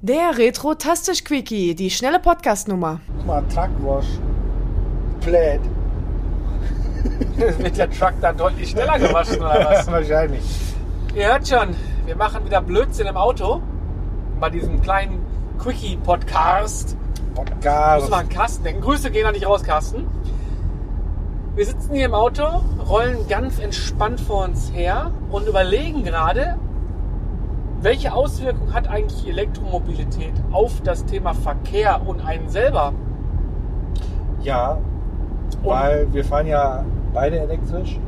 Der Retro-Tastisch-Quickie, die schnelle Podcast-Nummer. Guck mal, Truckwash. Plaid. Wird der Truck da deutlich schneller gewaschen oder was? Wahrscheinlich. Ihr hört schon, wir machen wieder Blödsinn im Auto. Bei diesem kleinen Quickie-Podcast. Podcast. Muss man an Carsten denken. Grüße gehen da nicht raus, Carsten. Wir sitzen hier im Auto, rollen ganz entspannt vor uns her und überlegen gerade, welche Auswirkung hat eigentlich Elektromobilität auf das Thema Verkehr und einen selber? Ja, weil wir fahren ja beide elektrisch.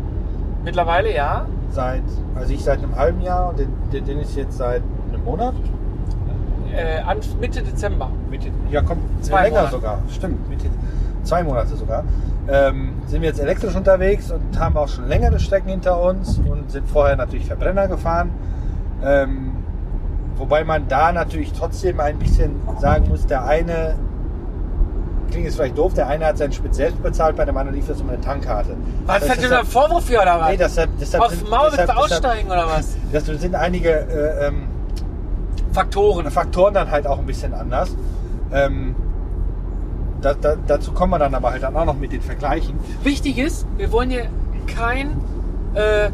Mittlerweile ja. Seit, also ich seit einem halben Jahr und den, den Dennis jetzt seit einem Monat. Äh, an Mitte Dezember. Mitte, ja, komm, Zwei länger Monate. sogar. Stimmt, Mitte, zwei Monate sogar. Ähm, sind wir jetzt elektrisch unterwegs und haben auch schon längere Strecken hinter uns und sind vorher natürlich Verbrenner gefahren. Ähm, wobei man da natürlich trotzdem ein bisschen sagen muss, der eine, klingt jetzt vielleicht doof, der eine hat seinen Sprit selbst bezahlt, bei dem anderen lief das um eine Tankkarte. Was Das hat denn ein Vorwurf hier oder was? Nee, deshalb, deshalb Aufs sind- Maul willst du deshalb- aussteigen oder was? Das sind einige äh, ähm, Faktoren. Faktoren dann halt auch ein bisschen anders. Ähm, da, da, dazu kommen wir dann aber halt dann auch noch mit den Vergleichen. Wichtig ist, wir wollen hier kein äh,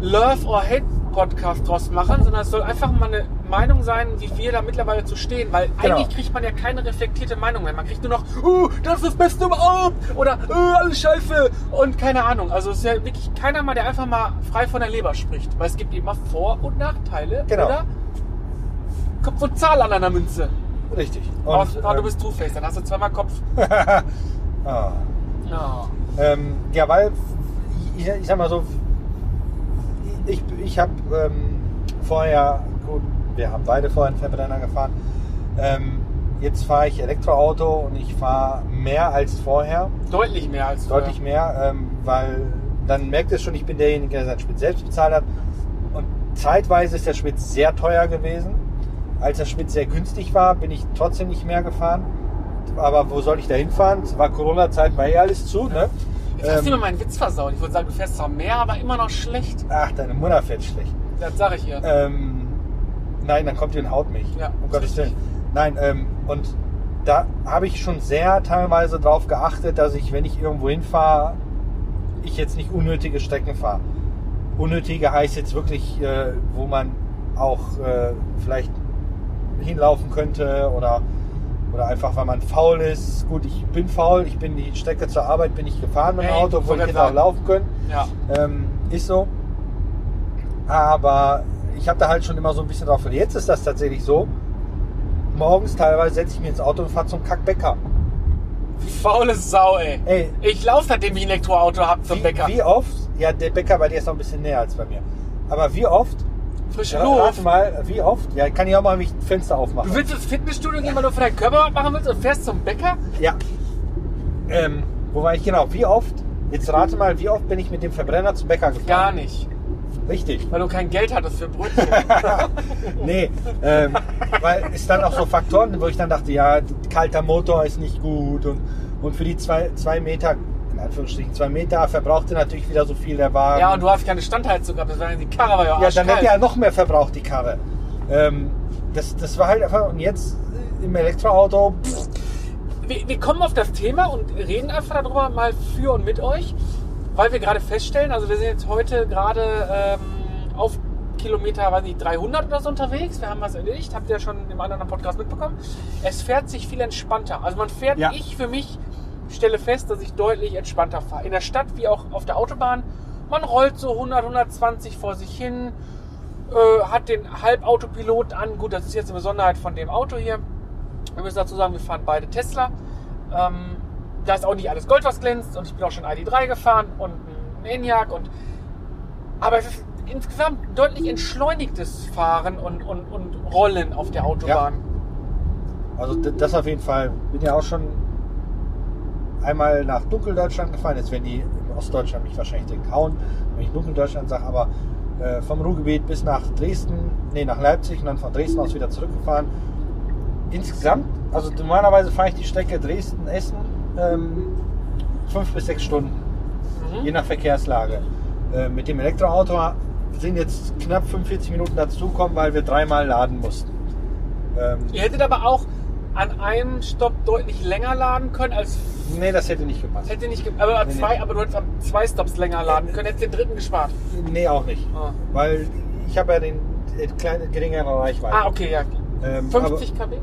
Love or Hate Podcast draus machen, sondern es soll einfach mal eine Meinung sein, wie wir da mittlerweile zu stehen, weil Genau. eigentlich kriegt man ja keine reflektierte Meinung mehr. Man kriegt nur noch, uh, das ist das Beste überhaupt oder uh, alles Scheiße und keine Ahnung. Also es ist ja wirklich keiner mal, der einfach mal frei von der Leber spricht, weil es gibt immer Vor- und Nachteile. Genau. Oder? Kopf und Zahl an einer Münze. Richtig. Aber Und, aber du ähm, bist Two-Face, dann hast du zweimal Kopf. ah, Ja. ähm, ja, weil ich, ich sag mal so, ich, ich habe ähm, vorher, gut, wir haben beide vorher einen Verbrenner gefahren. Ähm, jetzt fahre ich Elektroauto und ich fahre mehr als vorher. Deutlich mehr als Deutlich mehr, ähm, weil dann merkt es schon, ich bin derjenige, der seinen Sprit selbst bezahlt hat. Und zeitweise ist der Sprit sehr teuer gewesen. Als der Sprit sehr günstig war, bin ich trotzdem nicht mehr gefahren. Aber wo soll ich da hinfahren? Es war Corona-Zeit, war eh alles zu. Ne? Jetzt hast du mir Ähm, meinen Witz versaut. Ich würde sagen, du fährst zwar mehr, aber immer noch schlecht. ach, deine Mutter fährt schlecht. Das sage ich ihr. Ähm, nein, dann kommt ihr und haut mich. Ja, um Gottes. Willen. Nein, ähm, und da habe ich schon sehr teilweise darauf geachtet, dass ich, wenn ich irgendwo hinfahre, ich jetzt nicht unnötige Strecken fahre. Unnötige heißt jetzt wirklich, äh, wo man auch äh, vielleicht hinlaufen könnte oder, oder einfach, weil man faul ist. Gut, ich bin faul, ich bin die Strecke zur Arbeit bin ich gefahren mit dem Hey, Auto, obwohl ich hätte auch laufen können. Ja. Ähm, ist so. Aber ich habe da halt schon immer so ein bisschen drauf. Und jetzt ist das tatsächlich so. Morgens teilweise setze ich mich ins Auto und fahre zum Kackbäcker. Faule Sau, ey. Ey, Ich laufe, seitdem ich ein Elektroauto habe zum wie, Bäcker. wie oft? Ja, der Bäcker bei dir ist noch ein bisschen näher als bei mir. Aber wie oft? Frische Luft. rate mal, wie oft? Ja, kann ich auch mal, wie ich ein Fenster aufmachen. Du willst ins Fitnessstudio gehen, weil du für deinen Körper was machen willst und fährst zum Bäcker? Ja. Ähm, wo war ich genau? Wie oft? Jetzt rate mal, wie oft bin ich mit dem Verbrenner zum Bäcker gefahren? Gar nicht. Richtig. Weil du kein Geld hattest für Brötchen. Nee, ähm, weil es dann auch so Faktoren, wo ich dann dachte, ja, kalter Motor ist nicht gut und, und für die zwei, zwei Meter, in Anführungsstrichen zwei Meter, verbrauchte natürlich wieder so viel der Wagen. ja, und du hast keine Standheizung gehabt. Das war ja die Karre war ja, ja, dann hätte er noch mehr verbraucht, die Karre. Ähm, das, das war halt einfach, und jetzt im Elektroauto, pff, wir, wir kommen auf das Thema und reden einfach darüber mal für und mit euch, weil wir gerade feststellen, also wir sind jetzt heute gerade ähm, auf Kilometer, weiß nicht, 300 oder so unterwegs. Wir haben was erledigt, habt ihr ja schon im anderen Podcast mitbekommen. Es fährt sich viel entspannter. Also man fährt, Ja. ich für mich stelle fest, dass ich deutlich entspannter fahre. In der Stadt wie auch auf der Autobahn. Man rollt so 100, 120 vor sich hin, äh, hat den Halbautopilot an. Gut, das ist jetzt eine Besonderheit von dem Auto hier. Wir müssen dazu sagen, wir fahren beide Tesla. Ähm, da ist auch nicht alles Gold, was glänzt. Und ich bin auch schon ID3 gefahren und ein Enyaq. Und, aber es ist insgesamt deutlich entschleunigtes Fahren und, und, und Rollen auf der Autobahn. also d- das auf jeden Fall. Bin ja auch schon einmal nach Dunkeldeutschland gefahren. Jetzt werden die in Ostdeutschland mich wahrscheinlich direkt hauen, wenn ich Dunkeldeutschland sage, aber äh, vom Ruhrgebiet bis nach Dresden, nee, nach Leipzig und dann von Dresden aus wieder zurückgefahren. Insgesamt, also normalerweise fahre ich die Strecke Dresden-Essen ähm, fünf bis sechs Stunden, Mhm. je nach Verkehrslage. Äh, mit dem Elektroauto sind jetzt knapp 45 Minuten dazukommen, weil wir dreimal laden mussten. Ähm, Ihr hättet aber auch an einem Stopp deutlich länger laden können als nee, das hätte nicht gepasst. hätte nicht ge aber Nee, nee. zwei, aber du hättest an zwei Stops länger laden können, hättest den dritten gespart. Nee, auch nicht. Ah, Weil ich habe ja den äh, kleine, geringere Reichweite. ah okay, ja. Ähm, 50 kW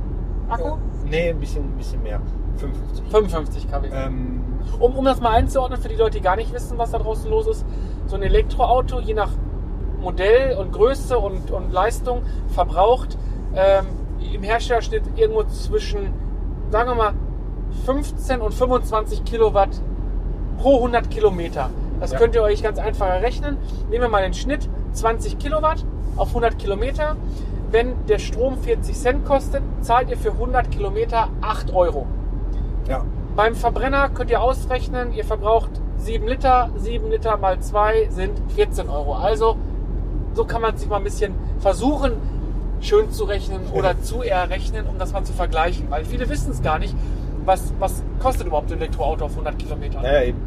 Akku? Aber, nee, ein bisschen, ein bisschen mehr. 55. 55 kW. Ähm, Um, um das mal einzuordnen für die Leute, die gar nicht wissen, was da draußen los ist, so ein Elektroauto, je nach Modell und Größe und, und Leistung, verbraucht ähm, im Herstellerschnitt irgendwo zwischen, sagen wir mal, 15 und 25 Kilowatt pro 100 Kilometer. Das Ja. könnt ihr euch ganz einfach errechnen. Nehmen wir mal den Schnitt 20 Kilowatt auf 100 Kilometer. Wenn der Strom 40 Cent kostet, zahlt ihr für 100 Kilometer 8 Euro. Ja. Beim Verbrenner könnt ihr ausrechnen, ihr verbraucht 7 Liter, 7 Liter mal 2 sind 14 Euro. Also so kann man sich mal ein bisschen versuchen, schön zu rechnen oder zu errechnen, um das mal zu vergleichen. Weil viele wissen es gar nicht, was, was kostet überhaupt ein Elektroauto auf 100 Kilometern. Ja, eben.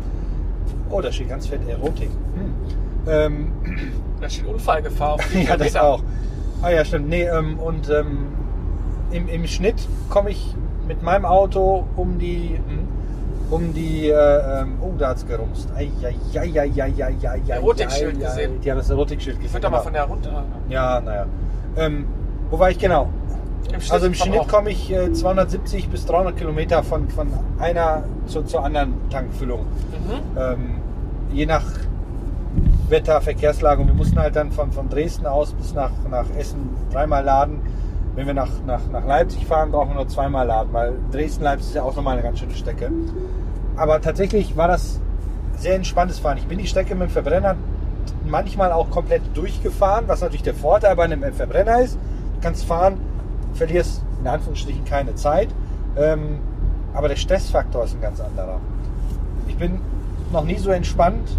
Oh, da steht ganz fett Erotik. Hm. Ähm, Da steht Unfallgefahr auf ja, das auch. Ah ja, stimmt. Nee, ähm, und ähm, im, im Schnitt komme ich mit meinem Auto um die hm, um die äh, ähm, oh, da hat's gerumst. Erotikschild gesehen. Die haben das Erotikschild gesehen. Ich würde da mal genau. von der runter. Ja, naja. Ähm, wo war ich genau? Im Also im Schnitt komme ich äh, 270 bis 300 Kilometer von, von einer zur, zur anderen Tankfüllung. Mhm. Ähm, je nach Wetter, Verkehrslage. Und wir mussten halt dann von, von Dresden aus bis nach, nach Essen dreimal laden. Wenn wir nach, nach, nach Leipzig fahren, brauchen wir nur zweimal laden, weil Dresden-Leipzig ist ja auch nochmal eine ganz schöne Strecke. Aber tatsächlich war das sehr entspanntes Fahren. Ich bin die Strecke mit dem Verbrenner manchmal auch komplett durchgefahren, was natürlich der Vorteil bei einem Verbrenner ist. Du kannst fahren, verlierst in Anführungsstrichen keine Zeit, ähm, aber der Stressfaktor ist ein ganz anderer. Ich bin noch nie so entspannt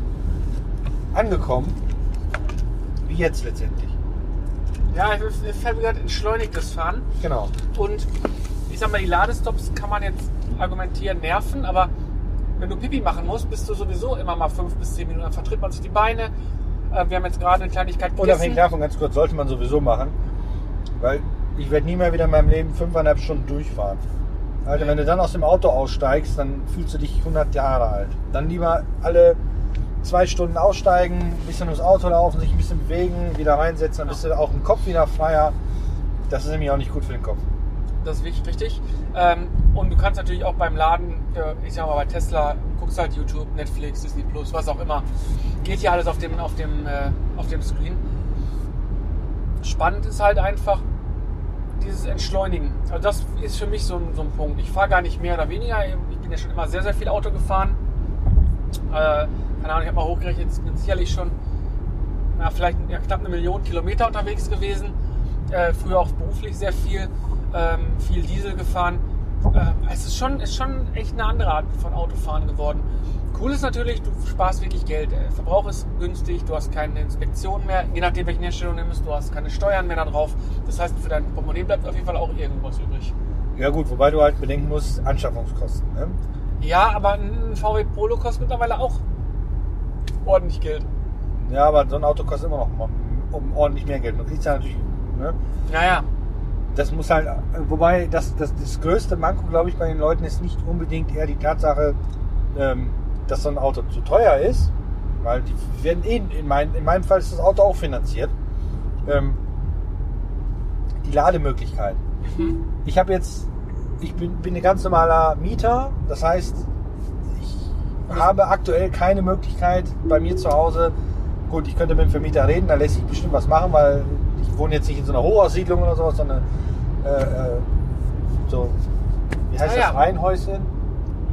angekommen wie jetzt letztendlich. Ja, ich fällt mir gerade entschleunigtes Fahren. Genau. Und ich sag mal, die Ladestops kann man jetzt argumentieren, nerven, aber wenn du Pipi machen musst, bist du sowieso immer mal fünf bis zehn Minuten, dann vertritt man sich die Beine. Äh, Wir haben jetzt gerade eine Kleinigkeit Unabhängig gegessen. davon, ganz kurz, sollte man sowieso machen, weil ich werde nie mehr wieder in meinem Leben fünfeinhalb Stunden durchfahren. Alter, wenn du dann aus dem Auto aussteigst, dann fühlst du dich 100 Jahre alt. Dann lieber alle zwei Stunden aussteigen, ein bisschen ums Auto laufen, sich ein bisschen bewegen, wieder reinsetzen, dann bist du auch im Kopf wieder freier. Das ist nämlich auch nicht gut für den Kopf. Das ist richtig. Ähm, und du kannst natürlich auch beim Laden, äh, ich sag mal bei Tesla, guckst halt YouTube, Netflix, Disney Plus, was auch immer. Geht hier alles auf dem, auf dem, äh, auf dem Screen. Spannend ist halt einfach dieses Entschleunigen. Also das ist für mich so ein, so ein Punkt. Ich fahre gar nicht mehr oder weniger. Ich bin ja schon immer sehr, sehr viel Auto gefahren. Äh, keine Ahnung, ich habe mal hochgerechnet, ich bin sicherlich schon na, vielleicht ja, knapp eine Million Kilometer unterwegs gewesen. Äh, früher auch beruflich sehr viel, ähm, viel Diesel gefahren. Äh, es ist schon, ist schon echt eine andere Art von Autofahren geworden. Cool ist natürlich, du sparst wirklich Geld. Der Verbrauch ist günstig, du hast keine Inspektionen mehr, je nachdem welchen Hersteller du nimmst, du hast keine Steuern mehr da drauf. Das heißt, für dein Portemonnaie bleibt auf jeden Fall auch irgendwas übrig. Ja gut, wobei du halt bedenken musst, Anschaffungskosten. Ne? Ja, aber ein VW Polo kostet mittlerweile auch ordentlich Geld. Ja, aber so ein Auto kostet immer noch um ordentlich mehr Geld. Du kriegst ja natürlich, ne? Naja, Das muss halt, wobei das, das, das größte Manko, glaube ich, bei den Leuten ist nicht unbedingt eher die Tatsache, ähm, dass so ein Auto zu teuer ist, weil die werden eh, in, mein, in meinem Fall ist das Auto auch finanziert. Ähm, die Lademöglichkeit. mhm. Ich habe jetzt, ich bin, bin ein ganz normaler Mieter, das heißt, habe aktuell keine Möglichkeit bei mir zu Hause. Gut, ich könnte mit dem Vermieter reden, da lässt sich bestimmt was machen, weil ich wohne jetzt nicht in so einer Hochhaussiedlung oder sowas, sondern äh, äh, so, wie heißt Ah, das, ja. Reihenhäuschen?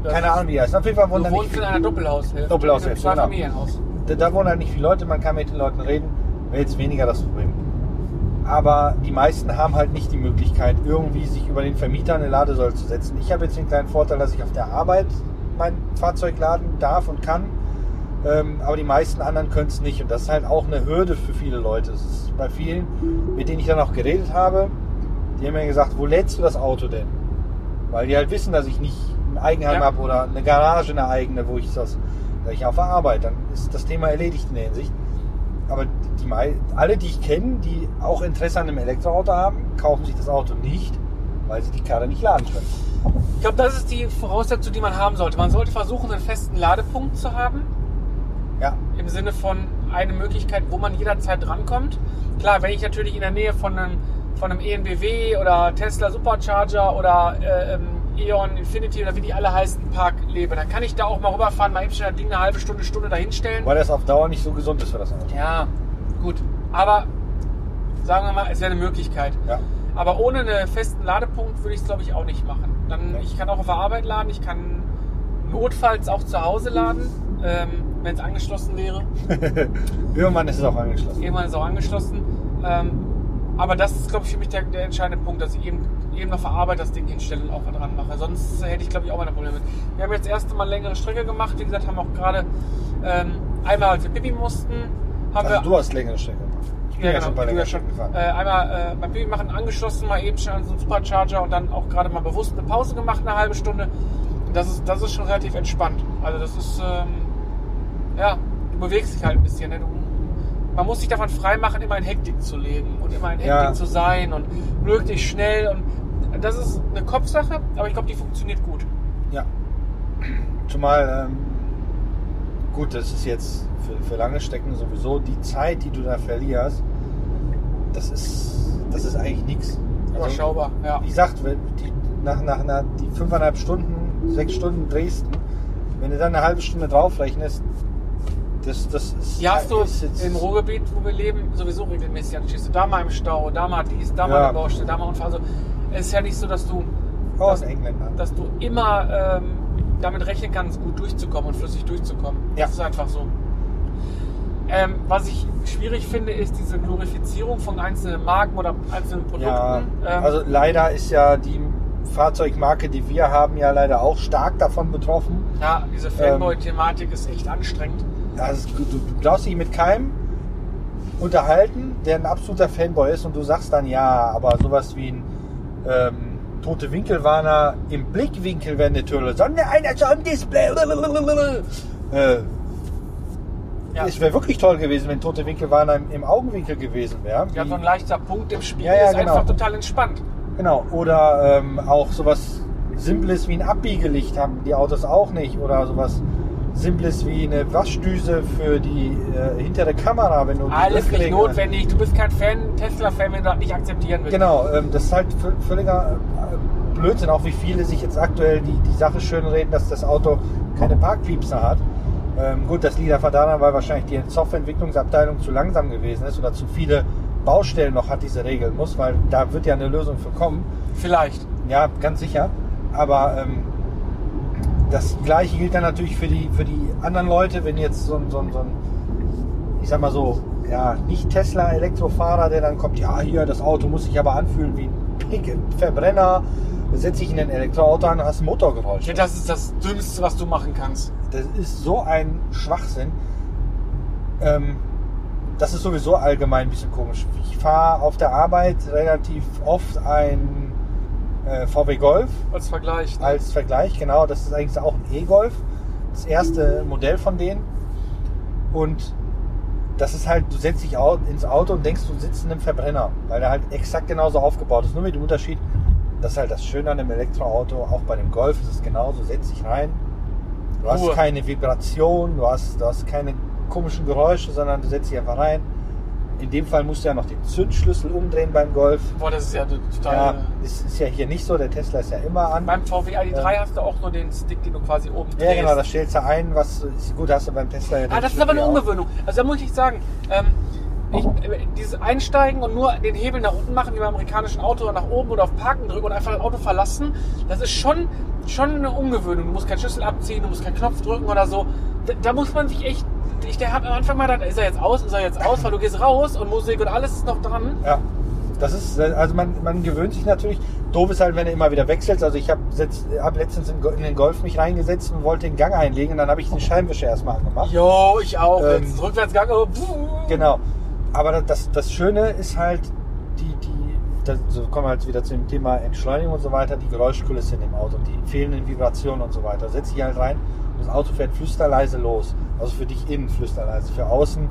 Das Keine Ahnung, wie heißt. Auf jeden Fall wohnen du da wohnst in einer Doppelhaushälfte. Doppelhaushälfte, genau. Zweifamilienhaus. da, da wohnen halt nicht viele Leute, man kann mit den Leuten reden, wäre jetzt weniger das Problem. Aber die meisten haben halt nicht die Möglichkeit, irgendwie sich über den Vermieter eine Ladesäule zu setzen. Ich habe jetzt den kleinen Vorteil, dass ich auf der Arbeit mein Fahrzeug laden darf und kann. Ähm, aber die meisten anderen können es nicht. Und das ist halt auch eine Hürde für viele Leute. Es ist bei vielen, mit denen ich dann auch geredet habe, die haben mir gesagt, wo lädst du das Auto denn? Weil die halt wissen, dass ich nicht ein Eigenheim Ja. habe oder eine Garage, eine eigene, wo ich das, da ich auf der Arbeit, dann ist das Thema erledigt in der Hinsicht. Aber die, alle, die ich kenne, die auch Interesse an einem Elektroauto haben, kaufen sich das Auto nicht, weil sie die Karre nicht laden können. Ich glaube, das ist die Voraussetzung, die man haben sollte. Man sollte versuchen, einen festen Ladepunkt zu haben. Ja, Im Sinne von eine Möglichkeit, wo man jederzeit drankommt. Klar, wenn ich natürlich in der Nähe von einem, von einem ENBW oder Tesla Supercharger oder äh, ähm, E.ON Infinity oder wie die alle heißen, Park lebe, dann kann ich da auch mal rüberfahren, mal eben schnell das Ding eine halbe Stunde, Stunde dahinstellen. weil das auf Dauer nicht so gesund ist für das Auto. Ja, gut. Aber sagen wir mal, es wäre eine Möglichkeit. Ja. Aber ohne einen festen Ladepunkt würde ich es, glaube ich, auch nicht machen. Dann. Ich kann auch auf der Arbeit laden, ich kann notfalls auch zu Hause laden, ähm, wenn es angeschlossen wäre. Irgendwann ist es auch angeschlossen. Irgendwann ist es auch angeschlossen. Ähm, aber das ist, glaube ich, für mich der, der entscheidende Punkt, dass ich eben, eben auf der Arbeit das Ding hinstelle und auch dran mache. Sonst hätte ich, glaube ich, auch meine Probleme mit. Wir haben jetzt das erste Mal längere Strecke gemacht. Wie gesagt, haben auch gerade ähm, einmal, als wir Pipi mussten, haben Also wir du hast längere Strecke gemacht. Ich bin ja, ja, genau, schon bei wie längeren wir schon, Strecken äh, gefahren. einmal äh, beim Baby machen angeschlossen, mal eben schnell an so einen Supercharger und dann auch gerade mal bewusst eine Pause gemacht, eine halbe Stunde. Das ist, das ist schon relativ entspannt. Also das ist, ähm, ja, du bewegst dich halt ein bisschen. Ne? Du, man muss sich davon freimachen, immer in Hektik zu leben und immer in Hektik Ja. zu sein und möglichst schnell. Und das ist eine Kopfsache, aber ich glaube, die funktioniert gut. Ja. Zumal, ähm, gut, das ist jetzt für, für lange Strecken sowieso die Zeit, die du da verlierst, das ist, das ist eigentlich nichts. Überschaubar, ja. Wie gesagt, die, nach, nach einer, die fünfeinhalb Stunden, sechs Stunden Dresden, wenn du dann eine halbe Stunde draufrechnest, das, das ist. Die hast du ist jetzt- im Ruhrgebiet, wo wir leben, sowieso regelmäßig. Dann stehst du da mal im Stau, da mal dies, da mal Ja. eine Baustelle, da mal Unfall. Also es ist ja nicht so, dass du, Oh, aus Engländern. dass du immer ähm, damit rechnen kannst, gut durchzukommen und flüssig durchzukommen. Ja. Das ist einfach so. Ähm, was ich schwierig finde, ist diese Glorifizierung von einzelnen Marken oder einzelnen Produkten. Ja, ähm, also leider ist ja die Fahrzeugmarke, die wir haben, ja leider auch stark davon betroffen. ja, diese Fanboy-Thematik ist echt anstrengend. Also, du, du darfst dich mit keinem unterhalten, der ein absoluter Fanboy ist und du sagst dann ja, aber sowas wie ein ähm, tote Winkelwarner im Blickwinkel wäre eine Türle, sondern einer so im Display. Äh, Ja. Es wäre wirklich toll gewesen, wenn tote Winkelwarner im, im Augenwinkel gewesen wäre. Ja, so ein leichter Punkt im Spiel Ja, ja, ist genau. einfach total entspannt. Genau, oder ähm, auch sowas Simples wie ein Abbiegelicht haben die Autos auch nicht. Oder sowas Simples wie eine Waschdüse für die äh, hintere Kamera, wenn du die Alles nicht notwendig. Du bist kein Fan, Tesla-Fan, wenn du das nicht akzeptieren willst. Genau, ähm, das ist halt vö- völliger Blödsinn, auch wie viele sich jetzt aktuell die, die Sache schönreden, dass das Auto keine Parkpiepser hat. Ähm, gut, das liegt einfach daran, weil wahrscheinlich die Softwareentwicklungsabteilung zu langsam gewesen ist oder zu viele Baustellen noch hat, die sie regeln muss, weil da wird ja eine Lösung für kommen. Vielleicht. Ja, ganz sicher. Aber ähm, das gleiche gilt dann natürlich für die, für die anderen Leute, wenn jetzt so ein, so ein, so ein ich sag mal so, ja, nicht Tesla-Elektrofahrer, der dann kommt, ja, hier, das Auto muss sich aber anfühlen wie ein Pick, Verbrenner, setze ich in ein Elektroauto an und hast ein Motorgeräusch. Ja, das ist das Dümmste, was du machen kannst. Das ist so ein Schwachsinn. Ähm, das ist sowieso allgemein ein bisschen komisch. Ich fahre auf der Arbeit relativ oft ein äh, VW Golf Als Vergleich. Ne? als Vergleich, genau. Das ist eigentlich auch ein E-Golf. Das erste Modell von denen. Und das ist halt, du setzt dich ins Auto und denkst, du sitzt in einem Verbrenner, weil der halt exakt genauso aufgebaut ist. Nur mit dem Unterschied, das ist halt das Schöne an dem Elektroauto, auch bei dem Golf ist es genauso, setz dich rein. Du hast Ruhe. keine Vibration, du hast, du hast keine komischen Geräusche, sondern du setzt dich einfach rein. In dem Fall musst du ja noch den Zündschlüssel umdrehen beim Golf. Boah, das ist ja total. Ja, ist, ist ja hier nicht so, der Tesla ist ja immer an. Beim VW ID3 Ja. hast du auch nur den Stick, den du quasi oben Ja, drehst. genau, das stellst du ein, was ist gut hast du beim Tesla ja Ah, das ist aber eine auch. Ungewöhnung. Also da muss ich sagen, ähm, ich, äh, dieses Einsteigen und nur den Hebel nach unten machen, wie beim amerikanischen Auto, oder nach oben oder auf Parken drücken und einfach das Auto verlassen, das ist schon, schon eine Ungewöhnung. Du musst keinen Schlüssel abziehen, du musst keinen Knopf drücken oder so. Da, da muss man sich echt, ich der hab am Anfang mal gedacht, ist er jetzt aus, ist er jetzt aus, weil du gehst raus und Musik und alles ist noch dran. Ja, das ist, also man, man gewöhnt sich natürlich. Doof ist halt, wenn du immer wieder wechselst. Also ich habe hab letztens in, in den Golf mich reingesetzt und wollte den Gang einlegen und dann habe ich den Scheinwischer erstmal angemacht. Jo, ich auch. Ähm, Rückwärtsgang. Oh. Genau. Aber das, das Schöne ist halt, die, die, da so kommen wir halt wieder zu dem Thema Entschleunigung und so weiter, die Geräuschkulisse in dem Auto, die fehlenden Vibrationen und so weiter. Setz dich halt rein und das Auto fährt flüsterleise los. Also für dich innen flüsterleise, für außen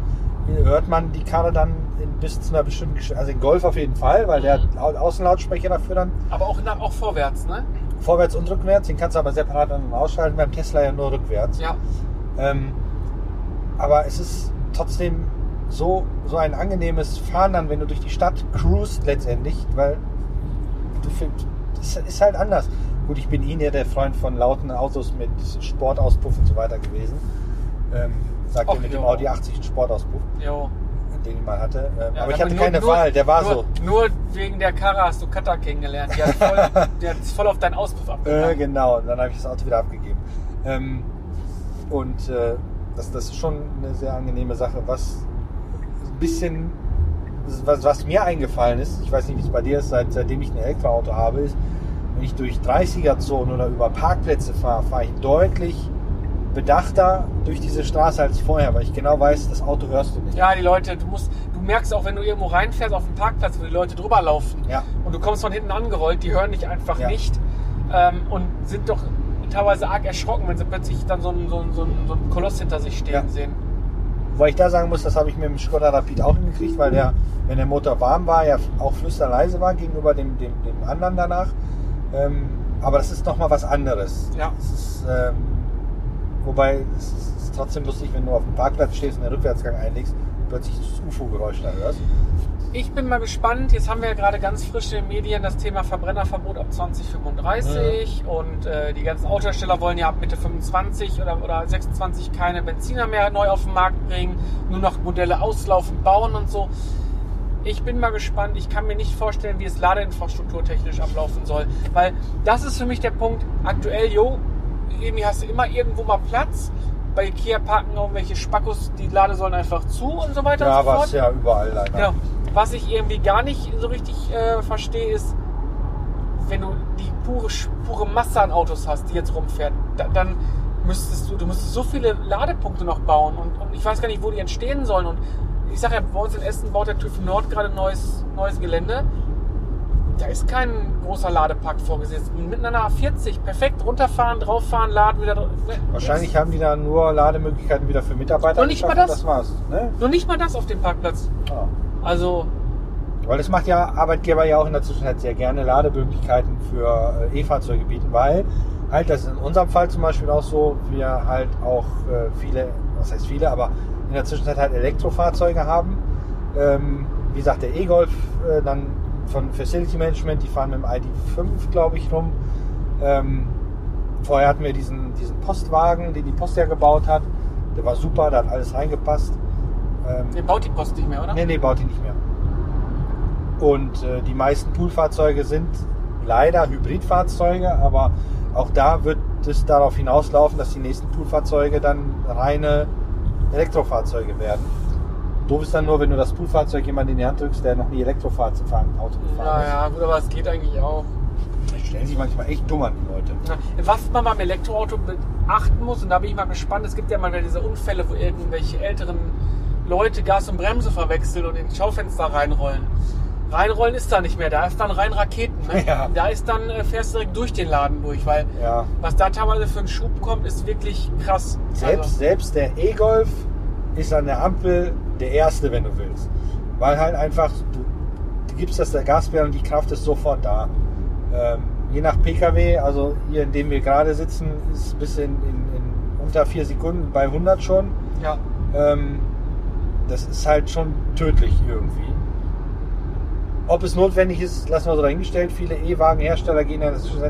hört man die Karre dann in, bis zu einer bestimmten Geschwindigkeit. Also den Golf auf jeden Fall, weil der Mhm. Au- Außenlautsprecher dafür dann Aber auch, nach, auch vorwärts, ne? vorwärts und rückwärts. Den kannst du aber separat an- und ausschalten. Beim Tesla ja nur rückwärts. Ja. Ähm, aber es ist trotzdem so, so ein angenehmes Fahren dann, wenn du durch die Stadt cruist letztendlich, weil du findest, das ist halt anders. Gut, ich bin eh nicht der Freund von lauten Autos mit Sportauspuff und so weiter gewesen. Ähm, sagt ihr mit dem ja. Audi 80 einen Sportauspuff, Jo. den ich mal hatte. Ähm, Ja, aber ich hatte nur- keine nur, Wahl, der war nur, so. Nur wegen der Karre hast du Kata kennengelernt. Die hat voll, hat voll auf deinen Auspuff Äh, abgegangen. genau, und dann habe ich das Auto wieder abgegeben. Ähm, und äh, das, das ist schon eine sehr angenehme Sache. Was bisschen, was, was mir eingefallen ist, ich weiß nicht, wie es bei dir ist, seit, seitdem ich ein Elektroauto habe, ist, wenn ich durch 30er-Zonen oder über Parkplätze fahre, fahre ich deutlich bedachter durch diese Straße als vorher, weil ich genau weiß, das Auto hörst du nicht. Ja, die Leute, du musst, du merkst auch, wenn du irgendwo reinfährst auf den Parkplatz, wo die Leute drüber laufen Ja. und du kommst von hinten angerollt, die hören dich einfach Ja. nicht ähm, und sind doch teilweise arg erschrocken, wenn sie plötzlich dann so einen, so einen, so einen Koloss hinter sich stehen Ja. sehen. Wobei ich da sagen muss, das habe ich mit dem Skoda Rapid auch hingekriegt, weil der, wenn der Motor warm war, ja auch flüsterleise war gegenüber dem, dem, dem anderen danach. Ähm, aber das ist nochmal was anderes. Ja. Ist, ähm, wobei es ist, ist trotzdem lustig, wenn du auf dem Parkplatz stehst und den Rückwärtsgang einlegst und plötzlich das UFO-Geräusch da hörst. Ich bin mal gespannt. Jetzt haben wir ja gerade ganz frisch in den Medien das Thema Verbrennerverbot ab 2035 und äh, die ganzen Autohersteller wollen ja ab Mitte 25 oder, oder 26 keine Benziner mehr neu auf den Markt bringen, nur noch Modelle auslaufen, bauen und so. Ich bin mal gespannt. Ich kann mir nicht vorstellen, wie es Ladeinfrastruktur technisch ablaufen soll, weil das ist für mich der Punkt. Aktuell, jo, irgendwie hast du immer irgendwo mal Platz. Bei Ikea parken irgendwelche Spackos die Ladesäulen einfach zu und so weiter Ja, und so fort. es ist ja überall leider. Genau. Was ich irgendwie gar nicht so richtig äh, verstehe, ist, wenn du die pure, pure Masse an Autos hast, die jetzt rumfährt, da, dann müsstest du, du müsstest so viele Ladepunkte noch bauen und, und ich weiß gar nicht, wo die entstehen sollen. Und ich sage ja, bei uns in Essen baut der TÜV Nord gerade ein neues, neues Gelände. Da ist kein großer Ladepark vorgesehen. Mit einer 40 perfekt runterfahren, drauffahren, laden, wieder drauf. Wahrscheinlich haben die da nur Lademöglichkeiten wieder für Mitarbeiter. Noch nicht mal das? Das war's. Ne? Nur nicht mal das auf dem Parkplatz. Ja. Also, Weil das macht ja Arbeitgeber ja auch in der Zwischenzeit sehr gerne Lademöglichkeiten für äh, E-Fahrzeuge bieten, weil halt das ist in unserem Fall zum Beispiel auch so, wir halt auch äh, viele, was heißt viele, aber in der Zwischenzeit halt Elektrofahrzeuge haben. Ähm, wie gesagt, der E-Golf äh, dann von Facility Management, die fahren mit dem ID5, glaube ich, rum. Ähm, vorher hatten wir diesen, diesen Postwagen, den die Post ja gebaut hat. Der war super, da hat alles reingepasst. Ähm, den baut die Post nicht mehr, oder? Nee, nee, baut die nicht mehr. Und äh, die meisten Poolfahrzeuge sind leider Hybridfahrzeuge, aber auch da wird es darauf hinauslaufen, dass die nächsten Poolfahrzeuge dann reine Elektrofahrzeuge werden. Doof ist dann nur, wenn du das Poolfahrzeug jemand in die Hand drückst, der noch nie Elektrofahrzeug fahren, Auto gefahren Naja, gut, aber es geht eigentlich auch. ist. Die stellen sich manchmal echt dumm an, die Leute. Ja, Was man beim Elektroauto beachten muss, und da bin ich mal gespannt, es gibt ja mal wieder diese Unfälle, wo irgendwelche älteren Leute Gas und Bremse verwechseln und ins Schaufenster reinrollen. Reinrollen ist da nicht mehr, da ist dann rein Raketen. Ne? Ja. Da ist dann, äh, fährst du direkt durch den Laden durch, weil Ja. was da teilweise für einen Schub kommt, ist wirklich krass. Selbst, Also, selbst der E-Golf ist an der Ampel der erste, wenn du willst. Weil halt einfach, du, du gibst das der Gaspedal und die Kraft ist sofort da. Ähm, je nach PKW, also hier in dem wir gerade sitzen, ist bis in, in, in unter vier Sekunden bei 100 schon. ja. Ähm, das ist halt schon tödlich irgendwie. Ob es notwendig ist, lassen wir so dahingestellt. Viele E-Wagenhersteller gehen ja inzwischen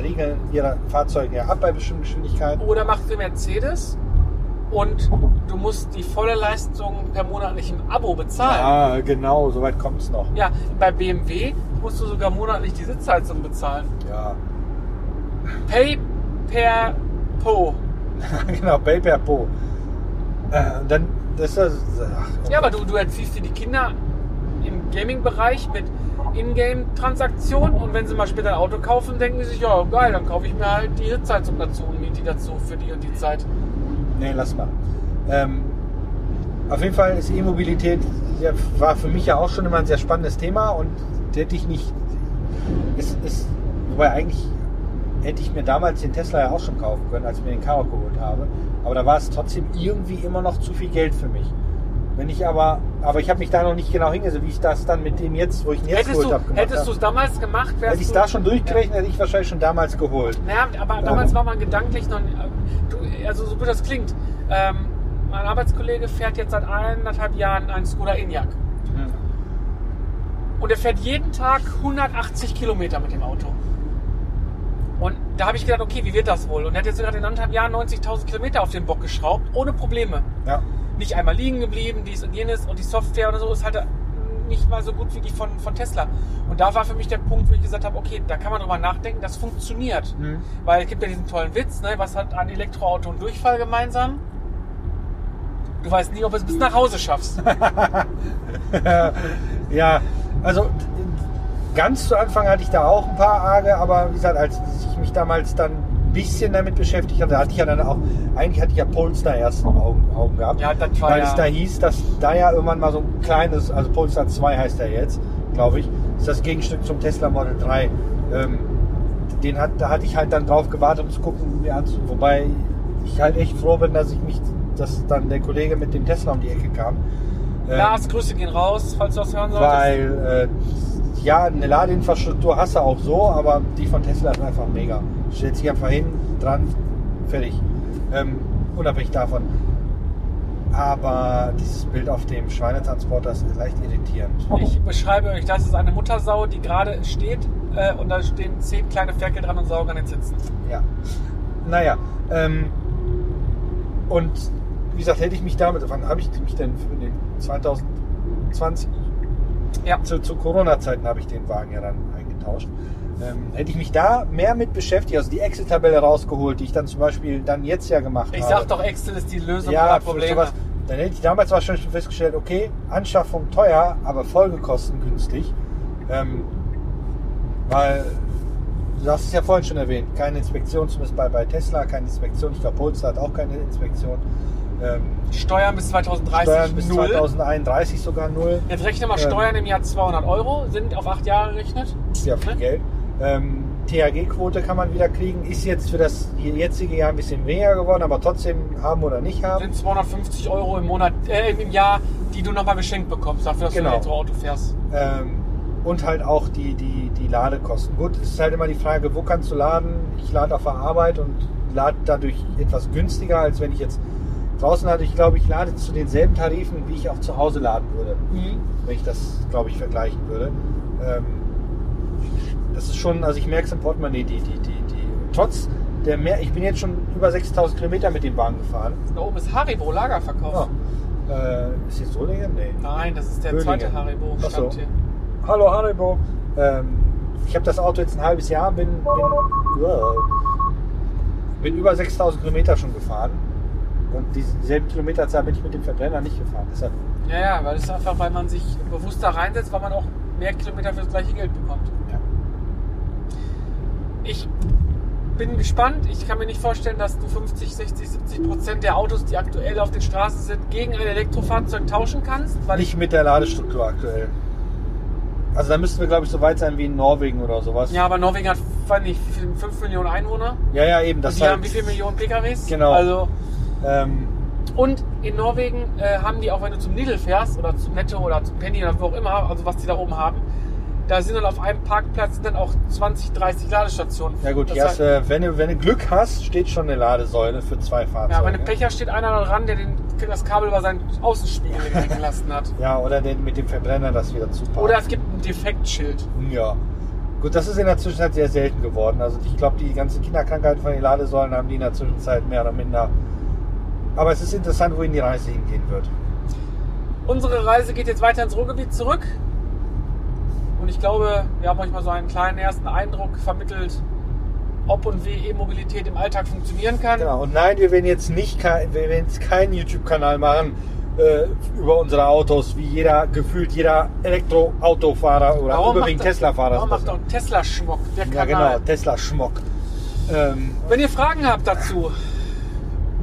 regeln ihre Fahrzeuge ja ab bei bestimmten Geschwindigkeiten. Oder machst du Mercedes und du musst die volle Leistung per monatlichem Abo bezahlen. Ah, genau, soweit kommt es noch. Ja, bei BMW musst du sogar monatlich die Sitzheizung bezahlen. Ja, Pay per Po. genau, Pay per Po. Äh, dann, das ist das. Ach, Ja, aber du, du erziehst dir die Kinder im Gaming-Bereich mit Ingame-Transaktionen und wenn sie mal später ein Auto kaufen, denken sie sich, ja geil, dann kaufe ich mir halt die Sitzheizung dazu und miete die dazu für die und die Zeit. Nee, lass mal. Ähm, auf jeden Fall ist E-Mobilität ja, war für mich ja auch schon immer ein sehr spannendes Thema und hätte ich nicht. Es ist, wobei eigentlich hätte ich mir damals den Tesla ja auch schon kaufen können, als ich mir den Karoq geholt habe. Aber da war es trotzdem irgendwie immer noch zu viel Geld für mich. Wenn ich aber, aber ich habe mich da noch nicht genau hingesetzt, wie ich das dann mit dem jetzt, wo ich ihn jetzt Hättest geholt habe, hättest du es damals gemacht, wärst Hätte ich es da schon durchgerechnet, hätte ich wahrscheinlich schon damals geholt. Naja, aber damals war man gedanklich noch. nicht- also so gut das klingt. Ähm, mein Arbeitskollege fährt jetzt seit eineinhalb Jahren einen Skoda Enyaq. Und er fährt jeden Tag 180 Kilometer mit dem Auto. Und da habe ich gedacht, okay, wie wird das wohl? Und er hat jetzt gerade in anderthalb Jahren 90.000 Kilometer auf den Bock geschraubt, ohne Probleme. Ja. Nicht einmal liegen geblieben, dies und jenes und die Software oder so ist halt nicht mal so gut wie die von, von Tesla. Und da war für mich der Punkt, wo ich gesagt habe, okay, da kann man drüber nachdenken, das funktioniert. Mhm. Weil es gibt ja diesen tollen Witz, ne? was hat ein Elektroauto und Durchfall gemeinsam? Du weißt nie, ob du es bis nach Hause schaffst. Ja, also ganz zu Anfang hatte ich da auch ein paar Arge, aber wie gesagt, als ich mich damals dann ein bisschen damit beschäftigt hatte, hatte ich ja dann auch, eigentlich hatte ich ja Polestar erst im Augen, Augen gehabt. Ja, weil ja- es da hieß, dass da ja irgendwann mal so ein kleines, also Polestar 2 heißt er jetzt, glaube ich, ist das Gegenstück zum Tesla Model 3. Ähm, den hat, da hatte ich halt dann drauf gewartet, um zu gucken, mir anzu, wobei ich halt echt froh bin, dass ich mich, dass dann der Kollege mit dem Tesla um die Ecke kam. Ähm, Lars, Grüße gehen raus, falls du das hören solltest. weil, äh, ja, eine Ladeinfrastruktur hast du auch so, aber die von Tesla ist einfach mega. Stellt sich einfach hin, dran, fertig. Ähm, unabhängig davon. Aber dieses Bild auf dem Schweinetransporter ist leicht irritierend. Ich beschreibe euch, das ist eine Muttersau, die gerade steht äh, und da stehen zehn kleine Ferkel dran und saugen an den Sitzen. Ja. Naja, ähm, und wie gesagt, hätte ich mich damit, wann habe ich mich denn für den 2020 Ja. zu, zu Corona-Zeiten habe ich den Wagen ja dann eingetauscht. Ähm, hätte ich mich da mehr mit beschäftigt, also die Excel-Tabelle rausgeholt, die ich dann zum Beispiel dann jetzt ja gemacht Ich habe. sag doch, Excel ist die Lösung ja, aller für Probleme. sowas, dann hätte ich damals wahrscheinlich schon festgestellt, okay, Anschaffung teuer, aber Folgekosten günstig. Ähm, weil, du hast es ja vorhin schon erwähnt, keine Inspektion, zumindest bei, bei Tesla, keine Inspektion. Ich glaube, Polestar hat auch keine Inspektion. Ähm, Steuern bis 2030 Steuern bis null. 2031 sogar null. Jetzt rechne mal Ähm. Steuern im Jahr 200 Euro, sind auf acht Jahre gerechnet. Ja viel Ne? Geld. Ähm, THG-Quote kann man wieder kriegen. Ist jetzt für das jetzige Jahr ein bisschen weniger geworden, aber trotzdem haben oder nicht haben. Sind 250 Euro im Monat, äh, im Jahr, die du nochmal geschenkt bekommst, dafür, dass Genau. du ein Elektroauto fährst. Ähm, und halt auch die, die, die Ladekosten. Gut, es ist halt immer die Frage, wo kannst du laden? Ich lade auf der Arbeit und lade dadurch etwas günstiger, als wenn ich jetzt draußen lade. Ich glaube, ich lade zu denselben Tarifen, wie ich auch zu Hause laden würde, wenn ich das, glaube ich, vergleichen würde. Ähm, das ist schon, also ich merke es im Portemonnaie, die, die, die, die, trotz der mehr, ich bin jetzt schon über 6000 Kilometer mit dem Wagen gefahren. Da oben ist Haribo Lagerverkauf. Ja. Äh, ist jetzt Solingen? Nee. Nein, das ist der Böhlingen. zweite Haribo. Ach so. Hallo Haribo. Ähm, ich habe das Auto jetzt ein halbes Jahr, bin, bin, wow, bin über 6000 Kilometer schon gefahren. Und dieselbe Kilometerzahl bin ich mit dem Verbrenner nicht gefahren. Deshalb, Ja, ja, weil es einfach, weil man sich bewusst da reinsetzt, weil man auch mehr Kilometer für das gleiche Geld bekommt. ja. Ich bin gespannt. Ich kann mir nicht vorstellen, dass du 50, 60, 70 Prozent der Autos, die aktuell auf den Straßen sind, gegen ein Elektrofahrzeug tauschen kannst. Weil Nicht mit der Ladestruktur aktuell. Also da müssten wir, glaube ich, so weit sein wie in Norwegen oder sowas. ja, aber Norwegen hat, weiß nicht, 5 Millionen Einwohner. ja, ja, eben. Das und die halt, haben wie viele Millionen PKWs? Genau. Also, Ähm, und in Norwegen äh, haben die auch, wenn du zum Lidl fährst oder zum Netto oder zum Penny oder wo auch immer, also was die da oben haben, da sind dann auf einem Parkplatz sind dann auch 20, 30 Ladestationen. ja gut, hast, heißt, äh, wenn, du, wenn du Glück hast, steht schon eine Ladesäule für zwei Fahrzeuge. ja, wenn du Pech hast, steht einer da dran, der den, das Kabel über seinen Außenspiegel gelassen hat. Ja, oder den, mit dem Verbrenner das wieder zupackt. Oder es gibt ein Defektschild. Ja. Gut, das ist in der Zwischenzeit sehr selten geworden. Also ich glaube, die ganzen Kinderkrankheiten von den Ladesäulen haben die in der Zwischenzeit mehr oder minder. Aber es ist interessant, wohin die Reise hingehen wird. Unsere Reise geht jetzt weiter ins Ruhrgebiet zurück. Und ich glaube, wir haben euch mal so einen kleinen ersten Eindruck vermittelt, ob und wie E-Mobilität im Alltag funktionieren kann. Genau. Und nein, wir werden jetzt nicht wir werden jetzt keinen YouTube-Kanal machen äh, über unsere Autos, wie jeder gefühlt jeder Elektroautofahrer oder überwiegend macht- Tesla-Fahrer. Warum macht doch ein Tesla-Schmuck, der ja, Kanal. genau, Tesla-Schmock. Ähm, Wenn ihr Fragen habt dazu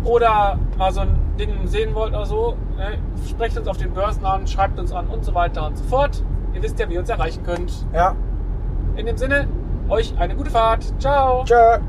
oder mal so ein Ding sehen wollt oder so, ne, sprecht uns auf den Börsen an, schreibt uns an und so weiter und so fort. Ihr wisst ja, wie ihr uns erreichen könnt. ja, In dem Sinne, euch eine gute Fahrt. Ciao. tschö.